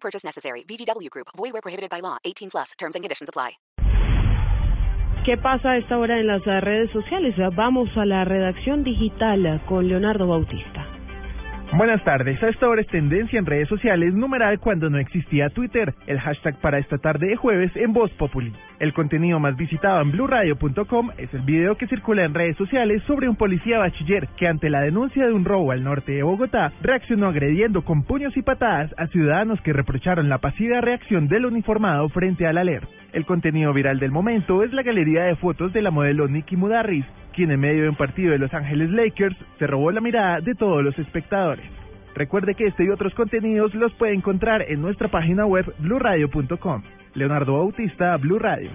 Purchase necessary. Group. Void where prohibited by law. 18 plus. Terms and conditions apply. ¿Qué pasa a esta hora en las redes sociales? Vamos a la redacción digital con Leonardo Bautista. Buenas tardes. A esta hora es tendencia en redes sociales numeral cuando no existía Twitter. El hashtag para esta tarde de jueves en Voz Populi. El contenido más visitado en blurradio.com es el video que circula en redes sociales sobre un policía bachiller que ante la denuncia de un robo al norte de Bogotá reaccionó agrediendo con puños y patadas a ciudadanos que reprocharon la pasiva reacción del uniformado frente al alerta. El contenido viral del momento es la galería de fotos de la modelo Nikki Mudarris, quien en medio de un partido de Los Ángeles Lakers se robó la mirada de todos los espectadores. Recuerde que este y otros contenidos los puede encontrar en nuestra página web blurradio.com. Leonardo Bautista, Blue Radio.